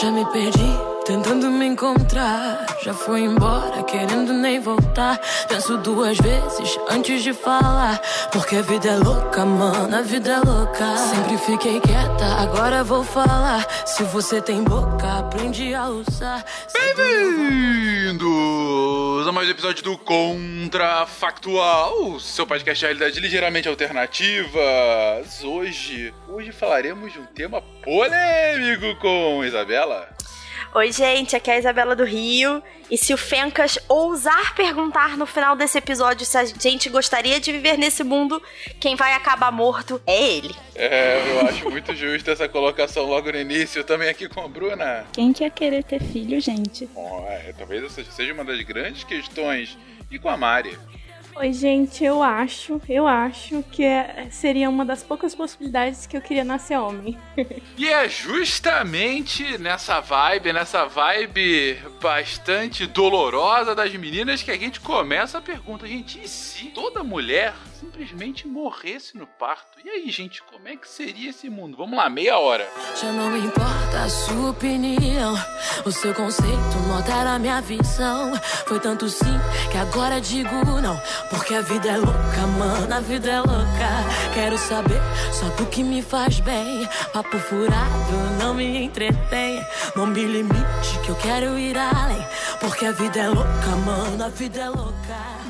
Já me perdi, tentando me encontrar. Já foi embora, querendo nem voltar. Penso duas vezes antes de falar. Porque a vida é louca, mano, a vida é louca. Sempre fiquei quieta, agora vou falar. Se você tem boca, aprende a usar. Bem-vindos a mais um episódio do Contrafactual, seu podcast de realidade ligeiramente alternativa. Hoje, hoje falaremos de um tema polêmico com Isabela. Oi, gente, aqui é a Isabela do Rio. E se o Fencas ousar perguntar no final desse episódio se a gente gostaria de viver nesse mundo, quem vai acabar morto é ele. É, eu acho muito justo essa colocação logo no início. Também aqui com a Bruna. Quem quer querer ter filho, gente? Bom, é, talvez essa seja uma das grandes questões. E com a Mari. Oi, gente, eu acho, eu acho que é, seria uma das poucas possibilidades que eu queria nascer homem. e é justamente nessa vibe, nessa vibe bastante dolorosa das meninas que a gente começa a pergunta, gente, e se toda mulher simplesmente morresse no parto? E aí, gente, como é que seria esse mundo? Vamos lá, meia hora. Já não importa a sua opinião, o seu conceito altera a minha visão. Foi tanto sim que agora digo não, porque a vida é louca, mano, a vida é louca. Quero saber só do que me faz bem. Papo furado não me entretém. Não me limite que eu quero ir além, porque a vida é louca, mano, a vida é louca.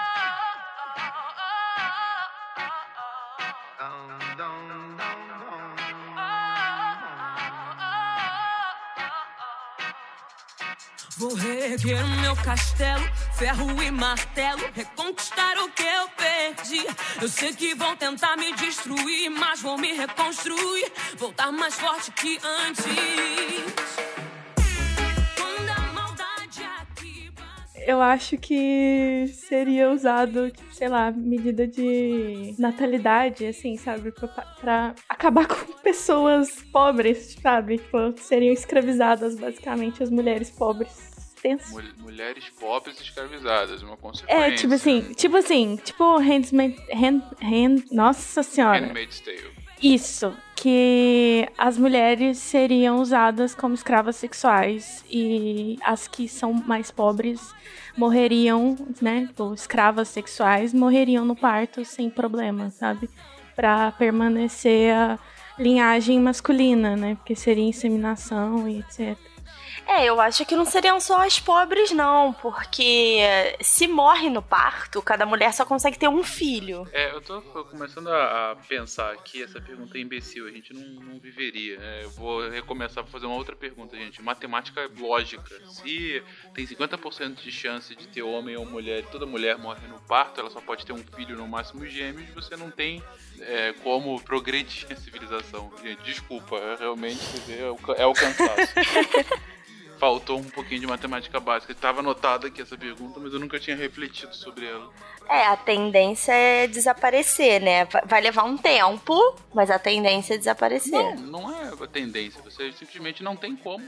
Vou reerguer meu castelo, ferro e martelo, reconquistar o que eu perdi. Eu sei que vão tentar me destruir, mas vou me reconstruir, voltar mais forte que antes. Quando a maldade aqui Eu acho que seria usado, tipo, sei lá, medida de natalidade, assim, sabe? Pra, pra acabar com pessoas pobres, sabe? Tipo, seriam escravizadas, basicamente, as mulheres pobres. Tenso. Mul- mulheres pobres escravizadas, uma consequência. É, tipo assim, tipo assim, tipo Handmaid, hand, hand, nossa senhora. Handmaid's Tale. Isso, que as mulheres seriam usadas como escravas sexuais e as que são mais pobres morreriam, né, tipo, escravas sexuais morreriam no parto sem problema, sabe? Pra permanecer a linhagem masculina, né? Porque seria inseminação e etc. É, eu acho que não seriam só as pobres, não, porque se morre no parto, cada mulher só consegue ter um filho. É, eu tô começando a, pensar que essa pergunta é imbecil, a gente não, não viveria. É, eu vou recomeçar pra fazer uma outra pergunta, gente. Matemática lógica. Se tem 50% de chance de ter homem ou mulher e toda mulher morre no parto, ela só pode ter um filho, no máximo gêmeos, você não tem é, como progredir a civilização. Gente, desculpa, realmente é o, é o cansaço. Faltou um pouquinho de matemática básica. Estava anotada aqui essa pergunta, mas eu nunca tinha refletido sobre ela. É, a tendência é desaparecer, né? Va- Vai levar um tempo, mas a tendência é desaparecer. Não, não é a tendência. Você simplesmente não tem como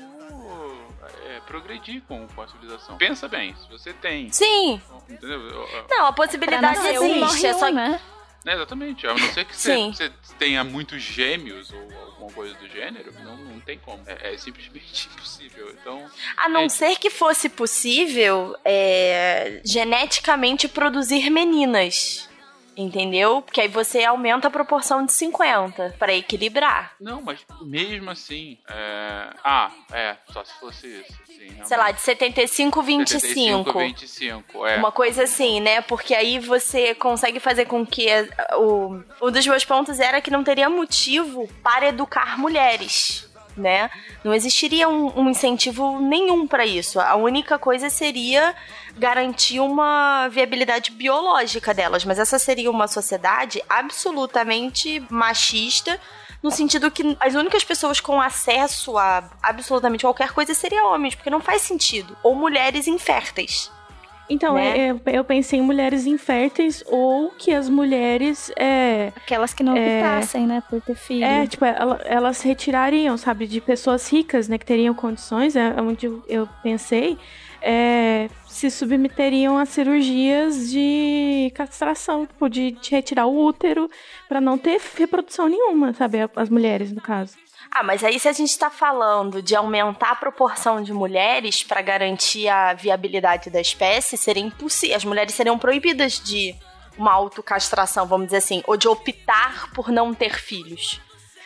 é, progredir com, com a civilização. Pensa bem, se você tem. Sim, Entendeu? Eu- eu- não, a possibilidade um, existe. morre É só... um, né? É, exatamente. A não ser que você, tenha muitos gêmeos ou alguma coisa do gênero, não, não tem como. É, é simplesmente impossível. Então. A não é, ser que fosse possível é, geneticamente produzir meninas. Entendeu? Porque aí você aumenta a proporção de 50 pra equilibrar. Não, mas mesmo assim. é, Ah, é, só se fosse isso. Sim, Sei lá, de 75, 25. 75, 25, é. Uma coisa assim, né? Porque aí você consegue fazer com que o um dos meus pontos era que não teria motivo para educar mulheres, né? Não existiria um, um incentivo nenhum para isso. A única coisa seria garantir uma viabilidade biológica delas, mas essa seria uma sociedade absolutamente machista no sentido que as únicas pessoas com acesso a absolutamente qualquer coisa seriam homens, porque não faz sentido. Ou mulheres inférteis. Então, né? eu, eu pensei em mulheres inférteis ou que as mulheres. É, Aquelas que não É. optassem, né, por ter filho. é, tipo, ela- elas retirariam, sabe, de pessoas ricas, né, que teriam condições, é onde eu, pensei, é, se submeteriam a cirurgias de castração, tipo, de, retirar o útero pra não ter reprodução nenhuma, sabe, as mulheres, no caso. Ah, mas aí se a gente tá falando de aumentar a proporção de mulheres para garantir a viabilidade da espécie, seria impossível. As mulheres seriam proibidas de uma autocastração, vamos dizer assim, ou de optar por não ter filhos.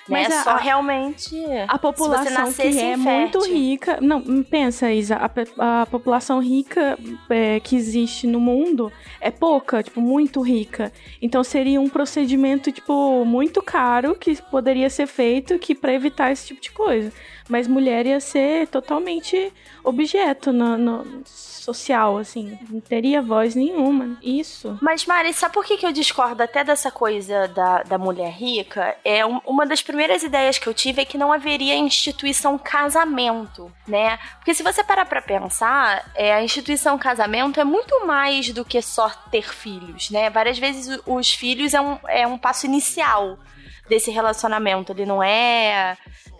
Mas né? a- Só realmente. A população que é infértil. muito rica. Não, pensa, Isa, a, a população rica é, que existe no mundo é pouca, tipo, muito rica. Então seria um procedimento, tipo, muito caro que poderia ser feito que para evitar esse tipo de coisa. Mas mulher ia ser totalmente objeto no, no social, assim. Não teria voz nenhuma. Isso. Mas, Mari, sabe por que, que eu discordo até dessa coisa da, da mulher rica? É um- uma das primeiras ideias que eu tive é que não haveria instituição casamento, né? Porque se você parar pra pensar, é, a instituição casamento é muito mais do que só ter filhos, né? Várias vezes os filhos é um, é um passo inicial desse relacionamento. Ele não é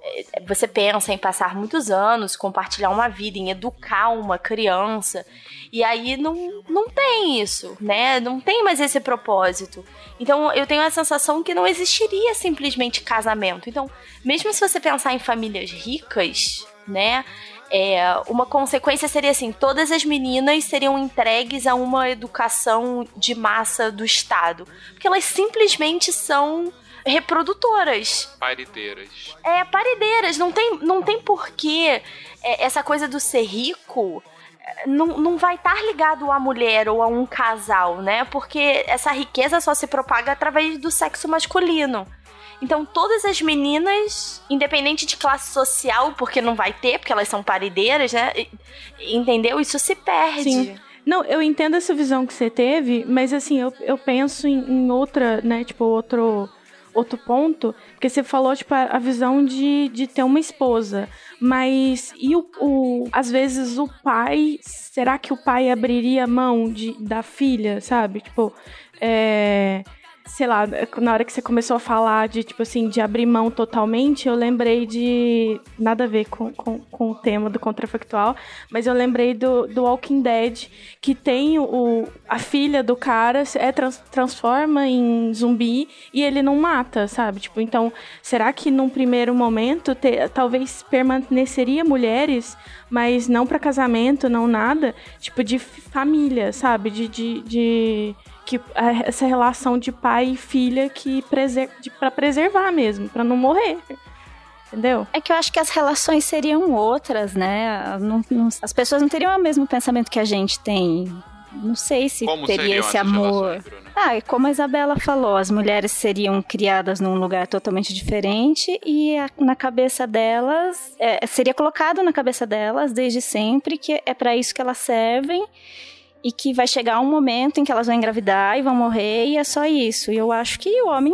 é, você pensa em passar muitos anos, compartilhar uma vida, em educar uma criança. E aí não, não tem isso, né? Não tem mais esse propósito. Então eu tenho a sensação que não existiria simplesmente casamento. Então, mesmo se você pensar em famílias ricas, né? É, uma consequência seria assim: todas as meninas seriam entregues a uma educação de massa do Estado. Porque elas simplesmente são reprodutoras. Parideiras. É, paredeiras, não tem, não tem porquê é, essa coisa do ser rico é, não, não vai estar ligado à mulher ou a um casal, né? Porque essa riqueza só se propaga através do sexo masculino. Então, todas as meninas, independente de classe social, porque não vai ter, porque elas são paredeiras, né? Entendeu? Isso se perde. Sim. Não, eu entendo essa visão que você teve, mas assim, eu, eu penso em, em outra, né, tipo, outro, outro ponto, porque você falou, tipo, a, visão de, de ter uma esposa, mas e o, o, às vezes o pai, será que o pai abriria mão de, da filha, sabe? Tipo, é sei lá, na hora que você começou a falar de, tipo assim, de abrir mão totalmente, eu lembrei de. Nada a ver com, com, com o tema do contrafactual, mas eu lembrei do, do Walking Dead, que tem o, a filha do cara, é trans, transforma em zumbi e ele não mata, sabe? Tipo, então, será que num primeiro momento te- talvez permaneceria mulheres, mas não para casamento, não nada, tipo, de família, sabe? de, de, de que essa relação de pai e filha que preser para preservar mesmo, para não morrer. Entendeu? É que eu acho que as relações seriam outras, né? Não- não- as pessoas não teriam o mesmo pensamento que a gente tem. Não sei se Como teria esse amor. Bruna? Ah, e como a Isabela falou, as mulheres seriam criadas num lugar totalmente diferente e a- na cabeça delas, é, seria colocado na cabeça delas desde sempre que é para isso que elas servem e que vai chegar um momento em que elas vão engravidar e vão morrer e é só isso. E eu acho que o homem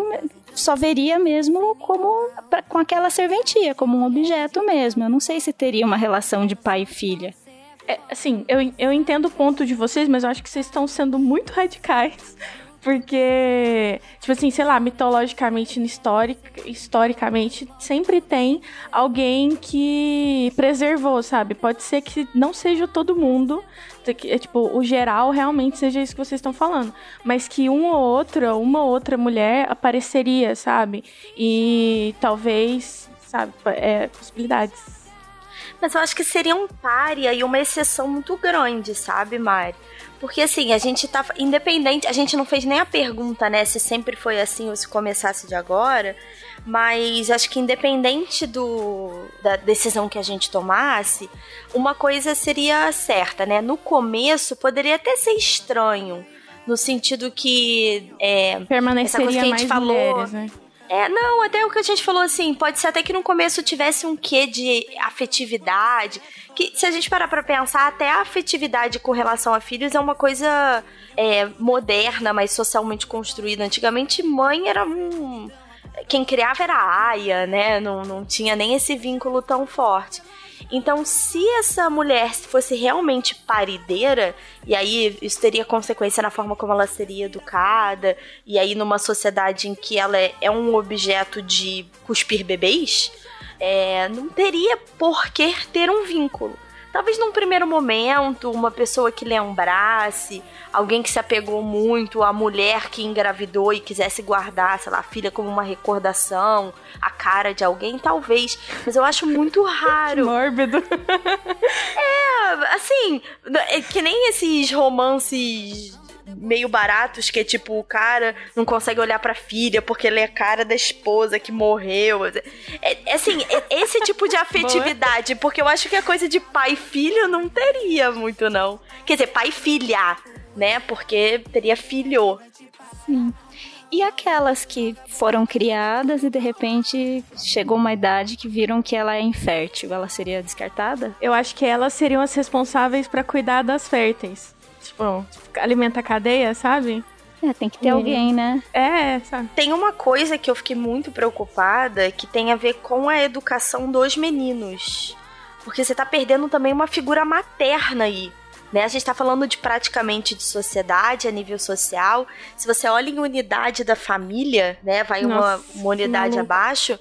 só veria mesmo como pra- com aquela serventia, como um objeto mesmo. Eu não sei se teria uma relação de pai e filha. É, assim, eu, eu entendo o ponto de vocês, mas eu acho que vocês estão sendo muito radicais. Porque, tipo assim, sei lá, mitologicamente, no históric, historicamente, sempre tem alguém que preservou, sabe? Pode ser que não seja todo mundo, que, é, tipo, o geral realmente seja isso que vocês estão falando. Mas que uma ou outra, uma ou outra mulher apareceria, sabe? E talvez, sabe, é, possibilidades. Mas eu acho que seria um párea e uma exceção muito grande, sabe, Mari? Porque assim, a gente tá. Independente, a gente não fez nem a pergunta, né? Se sempre foi assim ou se começasse de agora. Mas acho que independente do da decisão que a gente tomasse, uma coisa seria certa, né? No começo poderia até ser estranho. No sentido que. É, essa coisa Permaneceria que a gente mais falou. mulheres, né? É, não, até o que a gente falou assim, pode ser até que no começo tivesse um quê de afetividade. Que se a gente parar pra pensar, até a afetividade com relação a filhos é uma coisa é, moderna, mas socialmente construída. Antigamente, mãe era um. quem criava era a Aya, né? Não, não tinha nem esse vínculo tão forte. Então, se essa mulher fosse realmente parideira, e aí isso teria consequência na forma como ela seria educada, e aí numa sociedade em que ela é, é um objeto de cuspir bebês, é, não teria por que ter um vínculo. Talvez num primeiro momento, uma pessoa que lembrasse, alguém que se apegou muito à mulher que engravidou e quisesse guardar, sei lá, a filha como uma recordação, a cara de alguém, talvez. Mas eu acho muito raro. Mórbido. É, assim, é que nem esses romances meio baratos, que é tipo, o cara não consegue olhar pra filha porque ele é a cara da esposa que morreu. É, é assim, é esse tipo de afetividade, porque eu acho que a coisa de pai e filho não teria muito, não. Quer dizer, pai e filha, né? Porque teria filho. Sim. E aquelas que foram criadas e de repente chegou uma idade que viram que ela é infértil, ela seria descartada? Eu acho que elas seriam as responsáveis para cuidar das férteis. Tipo, alimenta a cadeia, sabe? É, tem que ter alguém, né? É, sabe? Tem uma coisa que eu fiquei muito preocupada que tem a ver com a educação dos meninos. Porque você tá perdendo também uma figura materna aí. Né? A gente está falando de praticamente de sociedade a nível social. Se você olha em unidade da família, né? Vai Nossa, uma, uma unidade abaixo.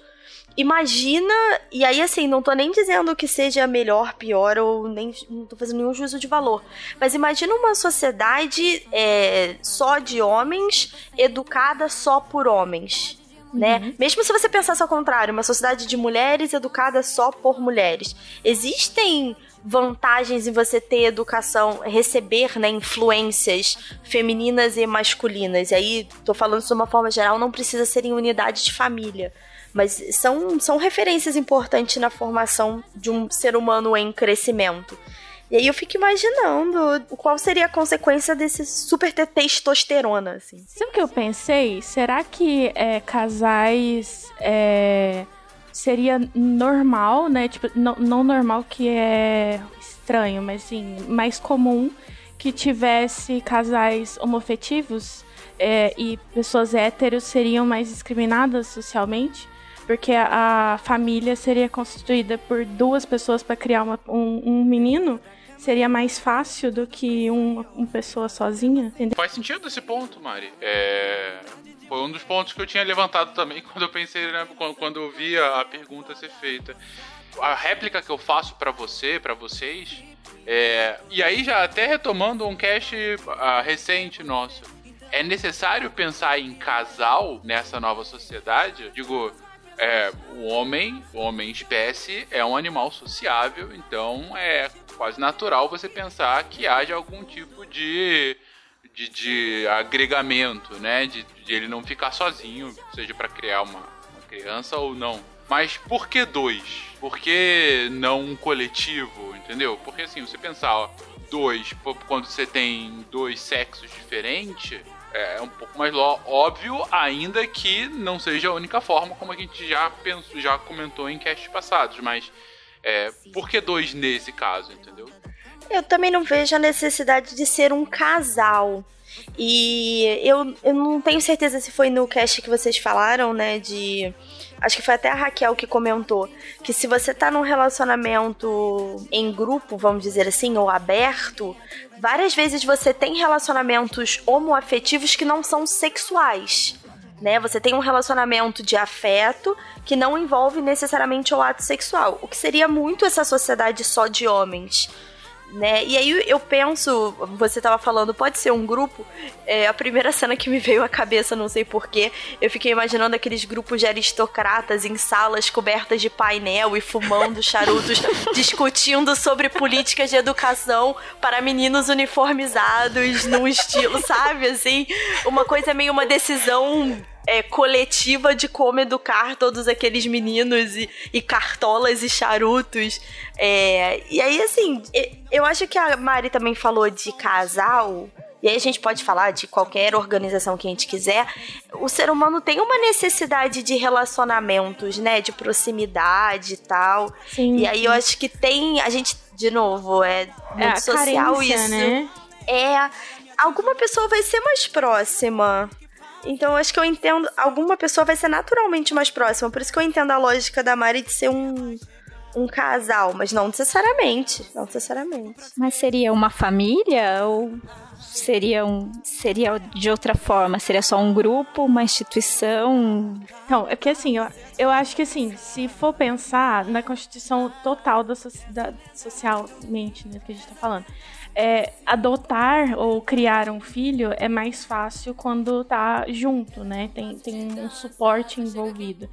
Imagina, e aí assim, não tô nem dizendo que seja melhor, pior, ou nem não tô fazendo nenhum juízo de valor. Mas imagina uma sociedade é, só de homens, educada só por homens. Né? Uhum. Mesmo se você pensasse ao contrário, uma sociedade de mulheres educada só por mulheres. Existem vantagens em você ter educação, receber né, influências femininas e masculinas. E aí, tô falando isso de uma forma geral, não precisa ser em unidade de família. Mas são, são referências importantes na formação de um ser humano em crescimento. E aí eu fico imaginando qual seria a consequência desse super ter testosterona, assim. Sabe o que eu pensei? Será que é, casais é, seria normal, né? Tipo, não, não normal que é estranho, mas sim, mais comum que tivesse casais homofetivos é, e pessoas héteros seriam mais discriminadas socialmente? Porque a, família seria constituída por duas pessoas para criar uma, um, um, menino, seria mais fácil do que um, uma pessoa sozinha. Entendeu? Faz sentido esse ponto, Mari. É... Foi um dos pontos que eu tinha levantado também quando eu pensei, né, quando, quando eu vi a pergunta ser feita. A réplica que eu faço para você, para vocês, é... e aí já até retomando um cast uh, recente nosso, é necessário pensar em casal nessa nova sociedade? Digo, é, o homem, o homem espécie, é um animal sociável, então é quase natural você pensar que haja algum tipo de, de, de agregamento, né? De, de, ele não ficar sozinho, seja para criar uma, uma criança ou não. Mas por que dois? Por que não um coletivo, entendeu? Porque assim, você pensar, ó, dois, quando você tem dois sexos diferentes, é um pouco mais óbvio, ainda que não seja a única forma, como a gente já pensou, já comentou em casts passados, mas é, por que dois nesse caso, entendeu? Eu também não vejo a necessidade de ser um casal. E eu, eu não tenho certeza se foi no cast que vocês falaram, né, de acho que foi até a Raquel que comentou, que se você tá num relacionamento em grupo, vamos dizer assim, ou aberto, várias vezes você tem relacionamentos homoafetivos que não são sexuais. Né? Você tem um relacionamento de afeto que não envolve necessariamente o ato sexual, o que seria muito essa sociedade só de homens né? E aí eu penso, você tava falando, pode ser um grupo. É, a primeira cena que me veio à cabeça, não sei porquê, eu fiquei imaginando aqueles grupos de aristocratas em salas cobertas de painel e fumando charutos, discutindo sobre políticas de educação para meninos uniformizados num estilo, sabe? Assim, uma coisa meio uma decisão é, coletiva de como educar todos aqueles meninos e, e cartolas e charutos. É, e aí, assim, eu acho que a Mari também falou de casal. E aí a gente pode falar de qualquer organização que a gente quiser. O ser humano tem uma necessidade de relacionamentos, né? De proximidade e tal. Sim. E aí eu acho que tem. A gente, de novo, é muito é social carência, isso. Né? É. Alguma pessoa vai ser mais próxima Então eu acho que eu entendo. Alguma pessoa vai ser naturalmente mais próxima. Por isso que eu entendo a lógica da Mari de ser um, um casal, mas não necessariamente. Não necessariamente. Mas seria uma família ou seria, um, seria de outra forma? Seria só um grupo, uma instituição? Então, é que assim, eu, eu acho que assim, se for pensar na constituição total da sociedade, socialmente, né, que a gente tá falando, é, adotar ou criar um filho é mais fácil quando tá junto, né? Tem, tem um suporte envolvido.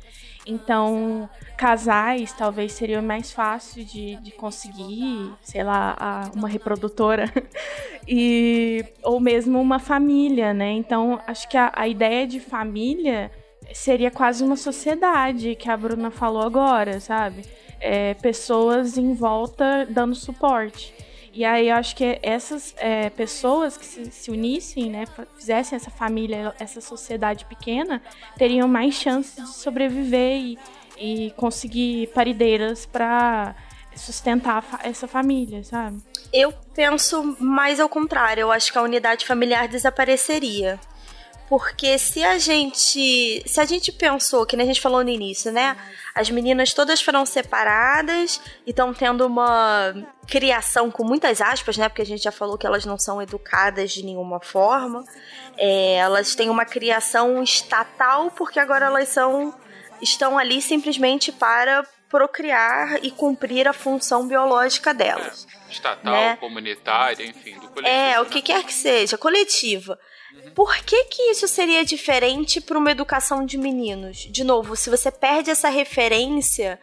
Então, casais talvez seria mais fácil de, de conseguir, sei lá, a, uma reprodutora. e, ou mesmo uma família, né? Então, acho que a, a ideia de família seria quase uma sociedade que a Bruna falou agora, sabe? É, pessoas em volta dando suporte. E aí eu acho que essas é, pessoas que se, se, unissem, né, fizessem essa família, essa sociedade pequena, teriam mais chances de sobreviver e, e conseguir parideiras para sustentar essa família, sabe? Eu penso mais ao contrário. Eu acho que a unidade familiar desapareceria. Porque se a gente. Se a gente pensou, que nem a gente falou no início, né? As meninas todas foram separadas e estão tendo uma criação com muitas aspas, né? Porque a gente já falou que elas não são educadas de nenhuma forma. É, elas têm uma criação estatal porque agora elas são estão ali simplesmente para procriar e cumprir a função biológica delas. É, estatal, né? comunitária, enfim, do coletivo. É, o que quer que seja, coletiva. Por que, que isso seria diferente para uma educação de meninos? De novo, se você perde essa referência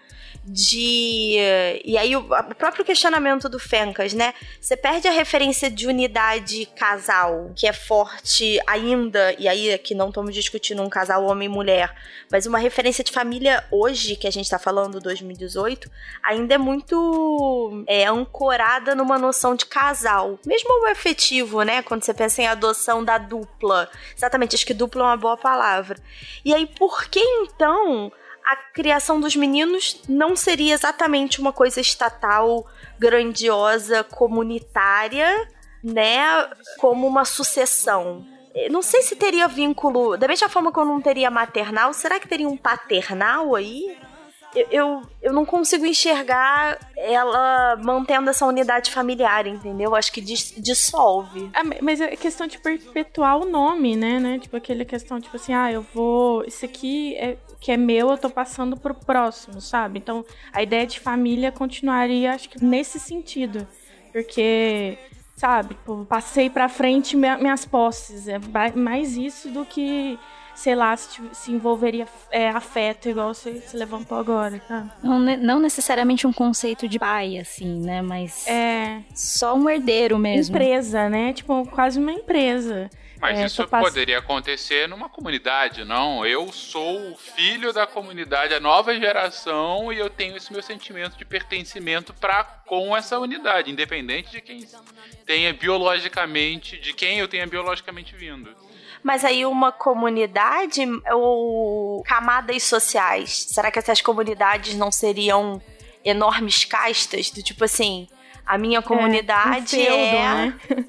de. E aí, o, o, próprio questionamento do Fencas, né? Você perde a referência de unidade casal, que é forte ainda, e aí aqui não estamos discutindo um casal homem e mulher, mas uma referência de família hoje, que a gente está falando, 2018, ainda é muito é, ancorada numa noção de casal. Mesmo o efetivo, né? Quando você pensa em adoção da dupla. Exatamente, acho que dupla é uma boa palavra. E aí, por que então a criação dos meninos não seria exatamente uma coisa estatal, grandiosa, comunitária, né? Como uma sucessão. Não sei se teria vínculo. Da mesma forma que eu não teria maternal, será que teria um paternal aí? Eu, eu, eu não consigo enxergar ela mantendo essa unidade familiar, entendeu? Acho que dis, dissolve. Ah, mas é questão de perpetuar o nome, né, né? Tipo, aquela questão, tipo assim, ah, eu vou. Isso aqui é que é meu, eu tô passando pro próximo, sabe? Então, a ideia de família continuaria, acho que nesse sentido. Porque sabe? Tipo, passei pra frente minhas posses. É mais isso do que sei lá, se, se envolveria é, afeto, igual você se levantou agora, tá? Não, não necessariamente um conceito de pai, assim, né? Mas. É. Só um herdeiro mesmo. Empresa, né? Tipo, quase uma empresa. Mas é, isso pass... poderia acontecer numa comunidade, não? Eu sou o filho da comunidade, a nova geração, e eu tenho esse meu sentimento de pertencimento para com essa unidade, independente de quem tenha biologicamente, de quem eu tenha biologicamente vindo. Mas aí uma comunidade ou camadas sociais, será que essas comunidades não seriam enormes castas do tipo assim, a minha comunidade é, um feudo, é... Né?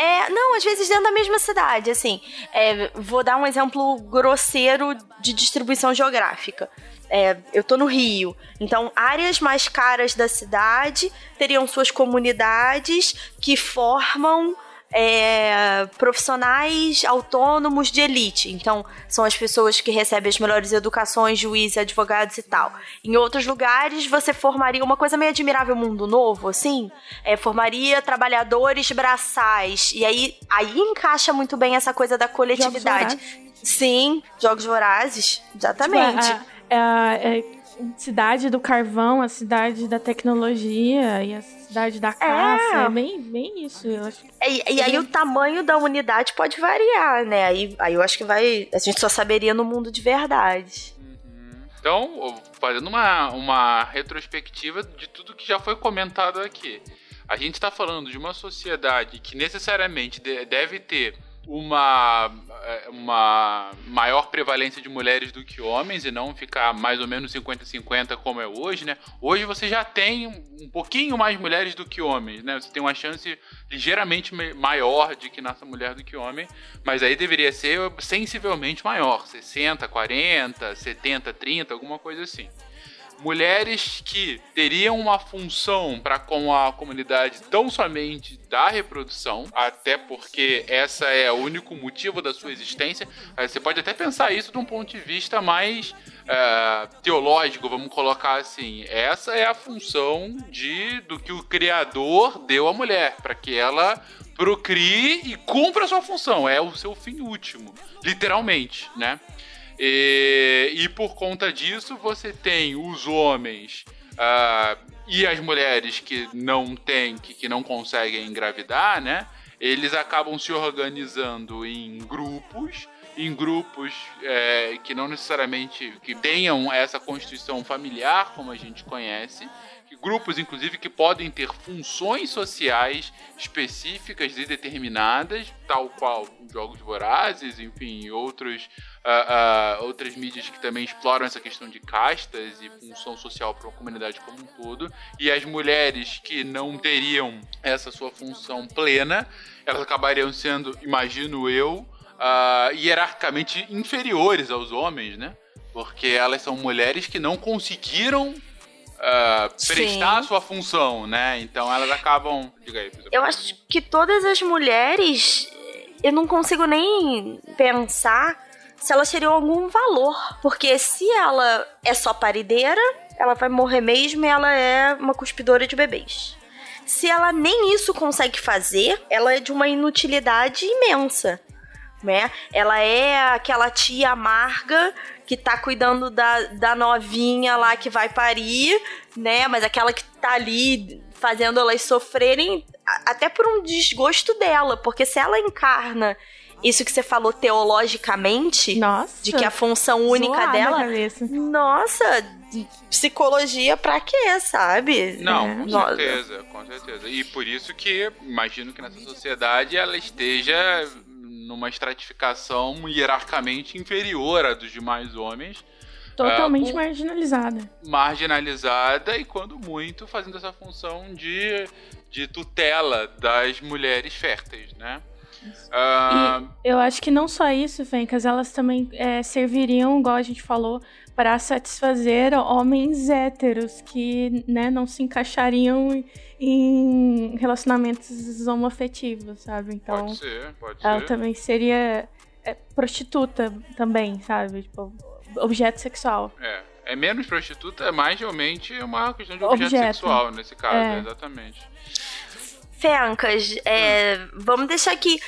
É, não, às vezes dentro da mesma cidade, assim. É, vou dar um exemplo grosseiro de distribuição geográfica. É, eu tô no Rio, então áreas mais caras da cidade teriam suas comunidades que formam é, profissionais autônomos de elite. Então, são as pessoas que recebem as melhores educações, juízes, advogados e tal. Em outros lugares, você formaria uma coisa meio admirável mundo novo, assim. É, formaria trabalhadores braçais. E aí, aí encaixa muito bem essa coisa da coletividade. Sim, jogos vorazes, exatamente. Tipo, a, a, a, cidade do carvão, a cidade da tecnologia e a cidade da caça. É, é bem, bem isso, eu acho. E, e aí o tamanho da unidade pode variar, né? Aí, aí eu acho que vai. A gente só saberia no mundo de verdade. Uhum. Então, fazendo uma, uma retrospectiva de tudo que já foi comentado aqui. A gente está falando de uma sociedade que necessariamente deve ter uma, é, uma maior prevalência de mulheres do que homens e não ficar mais ou menos 50-50 como é hoje, né? Hoje você já tem um pouquinho mais mulheres do que homens, né? Você tem uma chance ligeiramente maior de que nasça mulher do que homem, mas aí deveria ser sensivelmente maior, 60, 40, 70, 30, alguma coisa assim mulheres que teriam uma função para com a comunidade tão somente da reprodução, até porque essa é o único motivo da sua existência. Você pode até pensar isso de um ponto de vista mais uh, teológico, vamos colocar assim. Essa é a função de do que o Criador deu à mulher, para que ela procrie e cumpra a sua função. É o seu fim último, literalmente, né? E, e por conta disso, você tem os homens uh, e as mulheres que não têm, que, que não conseguem engravidar, né? Eles acabam se organizando em grupos em grupos é, que não necessariamente que tenham essa constituição familiar como a gente conhece grupos, inclusive, que podem ter funções sociais específicas e determinadas, tal qual jogos vorazes, enfim, outros, uh, uh, outras mídias que também exploram essa questão de castas e função social para a comunidade como um todo. E as mulheres que não teriam essa sua função plena, elas acabariam sendo, imagino eu, uh, hierarquicamente inferiores aos homens, né? Porque elas são mulheres que não conseguiram uh, prestar a sua função, né? Então elas acabam. Diga aí, Eu acho que todas as mulheres. Eu não consigo nem pensar se elas teriam algum valor. Porque se ela é só parideira, ela vai morrer mesmo e ela é uma cuspidora de bebês. Se ela nem isso consegue fazer, ela é de uma inutilidade imensa. Né? Ela é aquela tia amarga que tá cuidando da, da novinha lá que vai parir, né? Mas aquela que tá ali fazendo elas sofrerem até por um desgosto dela, porque se ela encarna isso que você falou teologicamente, nossa, de que a função única dela, nossa, psicologia pra quê, sabe? Não, é, com certeza, com certeza. E por isso que imagino que nessa sociedade ela esteja numa estratificação hierarquicamente inferior à dos demais homens. Totalmente uh, marginalizada. Marginalizada e, quando muito, fazendo essa função de, de tutela das mulheres férteis, né? Uh... eu acho que não só isso, Fencas, elas também é, serviriam, igual a gente falou, para satisfazer homens héteros que né, não se encaixariam em relacionamentos homoafetivos, sabe? Então, pode ser, pode ela ser. também seria é, prostituta também, sabe? Tipo, objeto sexual. É. É menos prostituta, é mais realmente uma questão de objeto, objeto. sexual nesse caso, é. exatamente. Fencas, é, vamos deixar aqui.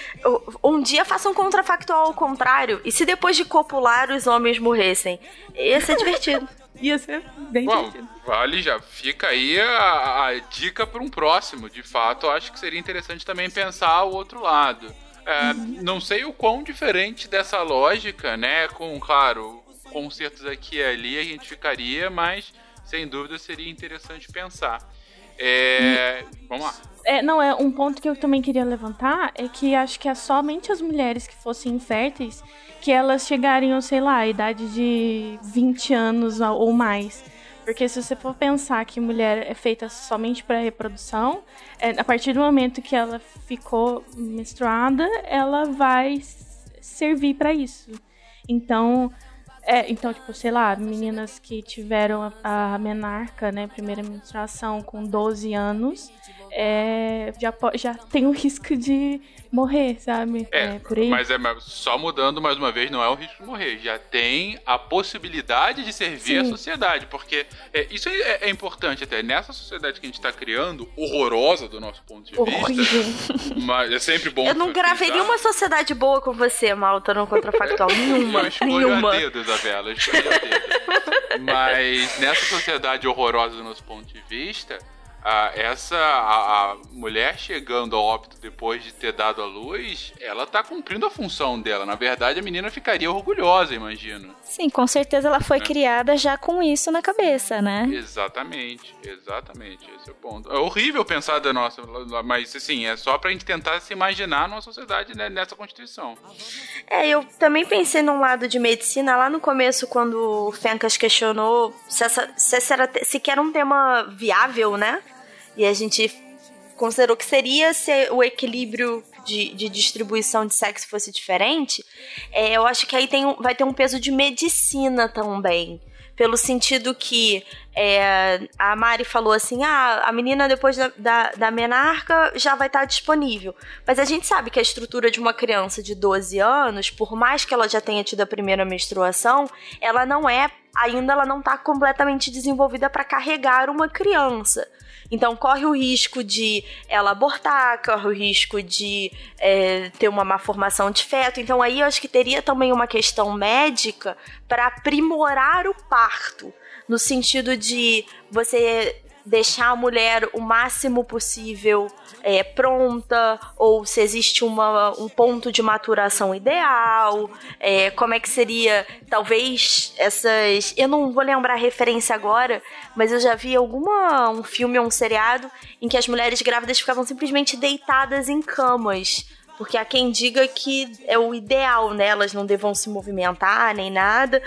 Um dia faça um contrafactual ao contrário. E se depois de copular os homens morressem? Ia ser divertido. Ia ser bem Bom, divertido. Vale, já fica aí a, a dica para um próximo. De fato, eu acho que seria interessante também pensar o outro lado. É, uhum. Não sei o quão diferente dessa lógica, né? Com, claro, concertos aqui e ali a gente ficaria, mas sem dúvida seria interessante pensar. É, vamos lá. É, não, é um ponto que eu também queria levantar é que acho que é somente as mulheres que fossem inférteis que elas chegariam, sei lá, à idade de 20 anos ou mais. Porque se você for pensar que mulher é feita somente para reprodução, é, a partir do momento que ela ficou menstruada, ela vai servir para isso. Então, é, então, tipo, sei lá, meninas que tiveram a, a menarca, né, primeira menstruação com 12 anos, é, já, já tem o risco de morrer, sabe? É, é por aí. mas é só mudando mais uma vez, não é o risco de morrer, já tem a possibilidade de servir Sim. a sociedade, porque é, isso é, é, importante até nessa sociedade que a gente está criando, horrorosa do nosso ponto de vista, mas é sempre bom. Eu não gravei nenhuma sociedade boa com você, Malta, no contrafactual, nenhuma, eu nenhuma. A dedo, Dedo. mas nessa sociedade horrorosa do nosso ponto de vista a, essa a, a, mulher chegando ao óbito depois de ter dado a luz, ela tá cumprindo a função dela. Na verdade, a menina ficaria orgulhosa, imagino. Sim, com certeza ela foi né? criada já com isso na cabeça, né? Exatamente, exatamente. Esse é o ponto. É horrível pensar da nossa, mas assim, é só pra gente tentar se imaginar numa sociedade né, nessa constituição. É, eu também pensei num lado de medicina lá no começo, quando o Fencas questionou se, essa, se, essa era, se era um tema viável, né? E a gente considerou que seria se o equilíbrio de, de distribuição de sexo fosse diferente, é, eu acho que aí tem, vai ter um peso de medicina também. Pelo sentido que é, a Mari falou assim: ah, a menina depois da, da, da menarca já vai estar disponível. Mas a gente sabe que a estrutura de uma criança de 12 anos, por mais que ela já tenha tido a primeira menstruação, ela não é, ainda ela não está completamente desenvolvida para carregar uma criança. Então corre o risco de ela abortar, corre o risco de é, ter uma má formação de feto. Então aí eu acho que teria também uma questão médica para aprimorar o parto. No sentido de você deixar a mulher o máximo possível é, pronta, ou se existe uma, um ponto de maturação ideal, é, como é que seria, talvez, essas. Eu não vou lembrar a referência agora, mas eu já vi alguma um filme ou um seriado em que as mulheres grávidas ficavam simplesmente deitadas em camas. Porque há quem diga que é o ideal, né? Elas não devam se movimentar nem nada.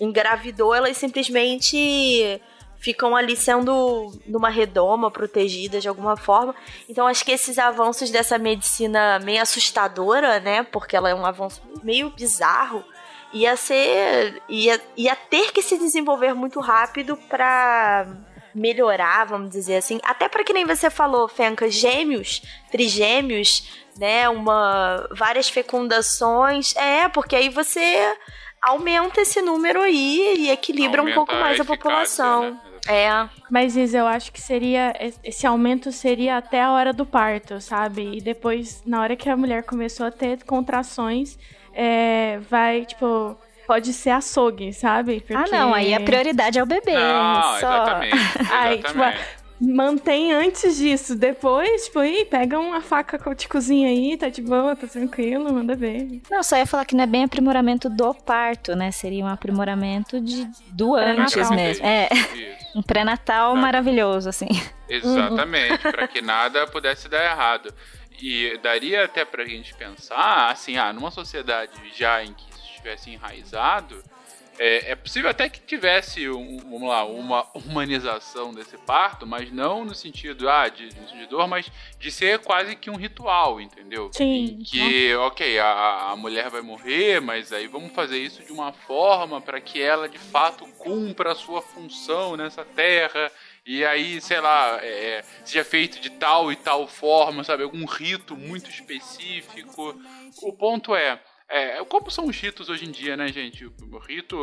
Engravidou, elas simplesmente ficam ali sendo numa redoma, protegidas de alguma forma. Então acho que esses avanços dessa medicina meio assustadora, né? Porque ela é um avanço meio bizarro, ia ser. ia, ia ter que se desenvolver muito rápido para melhorar, vamos dizer assim. Até para que nem você falou, Fenca, gêmeos, trigêmeos, né? Uma. várias fecundações. É, porque aí você aumenta esse número aí e equilibra aumenta um pouco mais a, a população. Né? É. Mas Isa, eu acho que seria. Esse aumento seria até a hora do parto, sabe? E depois, na hora que a mulher começou a ter contrações, é, vai, tipo. Pode ser açougue, sabe? Porque... Ah, não, aí a prioridade é o bebê. Não, só... exatamente. exatamente. Aí, tipo, mantém antes disso. Depois, tipo, aí, pega uma faca de cozinha aí, tá de boa, tá tranquilo, manda ver. Não, só ia falar que não é bem aprimoramento do parto, né? Seria um aprimoramento de, do antes mesmo. É. Um pré-natal maravilhoso, assim. Exatamente, para que nada pudesse dar errado. E daria até pra gente pensar, assim, ah, numa sociedade já em que isso estivesse enraizado, é, é, possível até que tivesse, um, vamos lá, uma humanização desse parto, mas não no sentido ah, de, de dor, mas de ser quase que um ritual, entendeu? Sim. Em que, ok, a, a mulher vai morrer, mas aí vamos fazer isso de uma forma para que ela de fato cumpra a sua função nessa terra. E aí, sei lá, é, seja feito de tal e tal forma, sabe? Algum rito muito específico. O ponto é, é, como são os ritos hoje em dia, né, gente? O rito,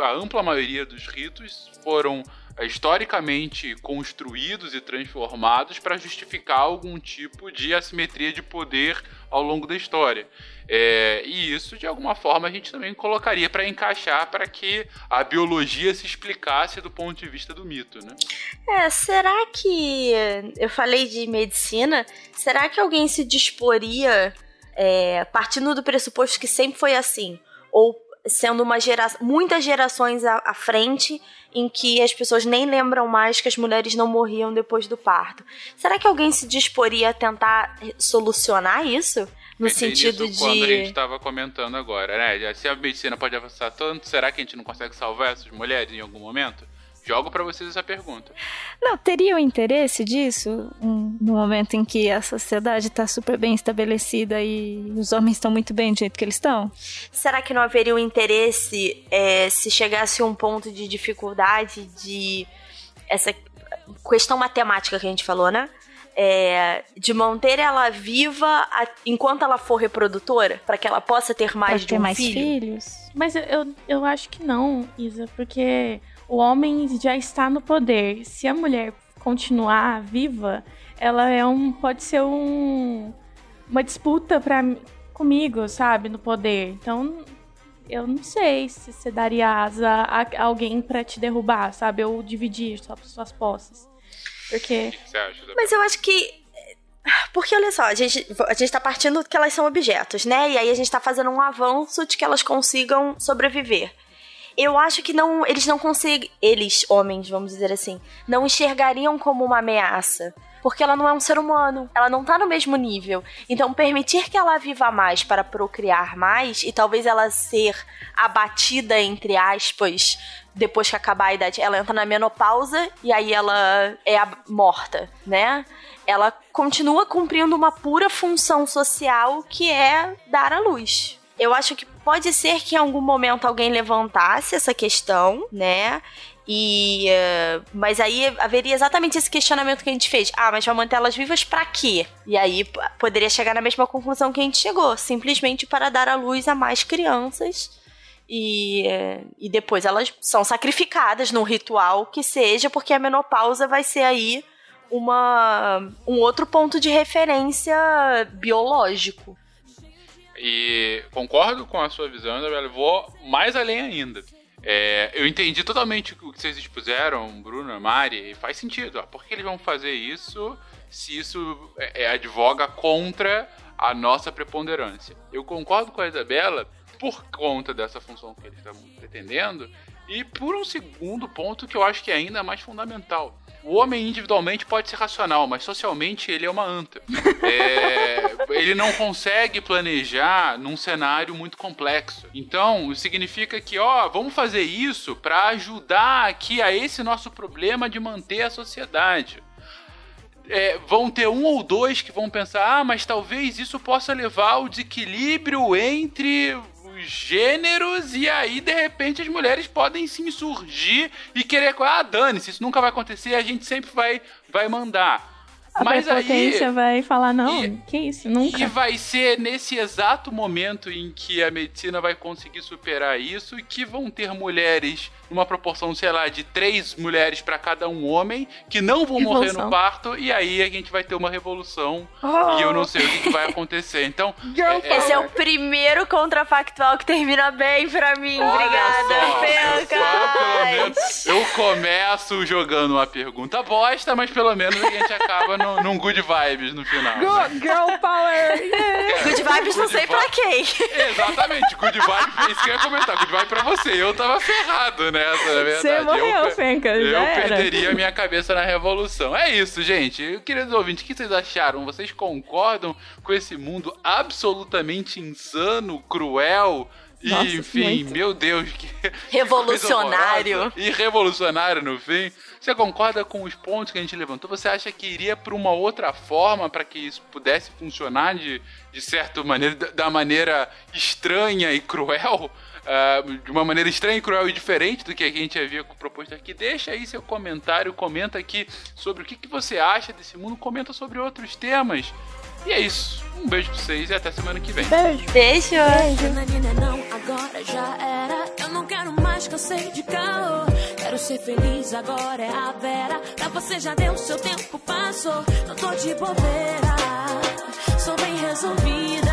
a, ampla maioria dos ritos foram é, historicamente construídos e transformados para justificar algum tipo de assimetria de poder ao longo da história. É, e isso, de alguma forma, a gente também colocaria para encaixar para que a biologia se explicasse do ponto de vista do mito, né? É, será que. Eu falei de medicina, será que alguém se disporia é, partindo do pressuposto que sempre foi assim, ou sendo uma gera muitas gerações à, à, frente em que as pessoas nem lembram mais que as mulheres não morriam depois do parto. Será que alguém se disporia a tentar solucionar isso? No Pensei sentido nisso de. Quando a gente estava comentando agora, né? Se a medicina pode avançar tanto, será que a gente não consegue salvar essas mulheres em algum momento? Jogo para vocês essa pergunta. Não, teria o interesse disso no momento em que a sociedade está super bem estabelecida e os homens estão muito bem do jeito que eles estão? Será que não haveria o interesse é, se chegasse a um ponto de dificuldade de essa questão matemática que a gente falou, né? É, de manter ela viva a, enquanto ela for reprodutora, para que ela possa ter mais Pode de ter um mais filho? filhos? Mas eu, eu, eu acho que não, Isa, porque o homem já está no poder. Se a mulher continuar viva, ela é um pode ser um uma disputa para comigo, sabe, no poder. Então, eu não sei se você daria asa a alguém para te derrubar, sabe, ou dividir suas, suas posses. Porque. Mas eu acho que. Porque olha só, a gente, a gente tá partindo que elas são objetos, né? E aí a gente tá fazendo um avanço de que elas consigam sobreviver. Eu acho que não, eles não conseguem, eles, homens, vamos dizer assim, não enxergariam como uma ameaça. Porque ela não é um ser humano, ela não tá no mesmo nível. Então, permitir que ela viva mais para procriar mais e talvez ela ser abatida, entre aspas, depois que acabar a idade, ela entra na menopausa e aí ela é morta, né? Ela continua cumprindo uma pura função social que é dar à luz. Eu acho que pode ser que em algum momento alguém levantasse essa questão, né? E. eh, mas aí haveria exatamente esse questionamento que a gente fez. Ah, mas vai manter elas vivas pra quê? E aí poderia chegar na mesma conclusão que a gente chegou. Simplesmente para dar à luz a mais crianças. E, eh, e depois elas são sacrificadas num ritual que seja, porque a menopausa vai ser aí uma, um outro ponto de referência biológico. E concordo com a sua visão, Isabela. Vou mais além ainda. É, eu entendi totalmente o que vocês expuseram, Bruno, Mari, e faz sentido. ó. Por que eles vão fazer isso se isso é, é, advoga contra a nossa preponderância? Eu concordo com a Isabela por conta dessa função que eles estão pretendendo e por um segundo ponto que eu acho que é ainda mais fundamental. O homem individualmente pode ser racional, mas socialmente ele é uma anta. É, ele não consegue planejar num cenário muito complexo. Então, significa que, ó, vamos fazer isso para ajudar aqui a esse nosso problema de manter a sociedade. É, vão ter um ou dois que vão pensar, ah, mas talvez isso possa levar ao desequilíbrio entre gêneros e aí de repente as mulheres podem sim surgir e querer, ah, dane-se, isso nunca vai acontecer, a gente sempre vai, vai mandar. A Mas aí, vai falar, não, E- que isso, nunca. e vai ser nesse exato momento em que a medicina vai conseguir superar isso e que vão ter mulheres numa proporção, sei lá, de três mulheres para cada um homem que não vão morrer no Revolução. parto e aí a gente vai ter uma revolução Oh. e eu não sei o que, que vai acontecer. Então, é- Esse é o primeiro contrafactual que termina bem pra mim. Olha Obrigada, só, eu começo jogando uma pergunta bosta, mas pelo menos a gente acaba no- num good vibes no final. né? Girl power! Good vibes não Good sei pra vi- quem. Exatamente, good vibe, isso que eu ia comentar, good vibe pra você. Eu tava ferrado nessa, na verdade. Você morreu, eu, Eu era. perderia a minha cabeça na revolução. É isso, gente. Queridos ouvintes, o que vocês acharam? Vocês concordam com esse mundo absolutamente insano, cruel? E, Nossa, enfim, muito. meu Deus, que Revolucionário. E revolucionário no fim. Você concorda com os pontos que a gente levantou? Você acha que iria para uma outra forma para que isso pudesse funcionar de, de certa maneira, da- maneira estranha e cruel? Ah, de uma maneira estranha e cruel e diferente do que a gente havia proposto aqui. Deixa aí seu comentário, comenta aqui sobre o que, que você acha desse mundo, comenta sobre outros temas. E é isso. Um beijo pra vocês e até semana que vem. Beijo. Beijo. Nananina, não, mais, cansei de caô. Quero ser feliz, agora é a Vera. Pra você já deu, seu tempo passou. Não tô de bobeira, sou bem resolvida.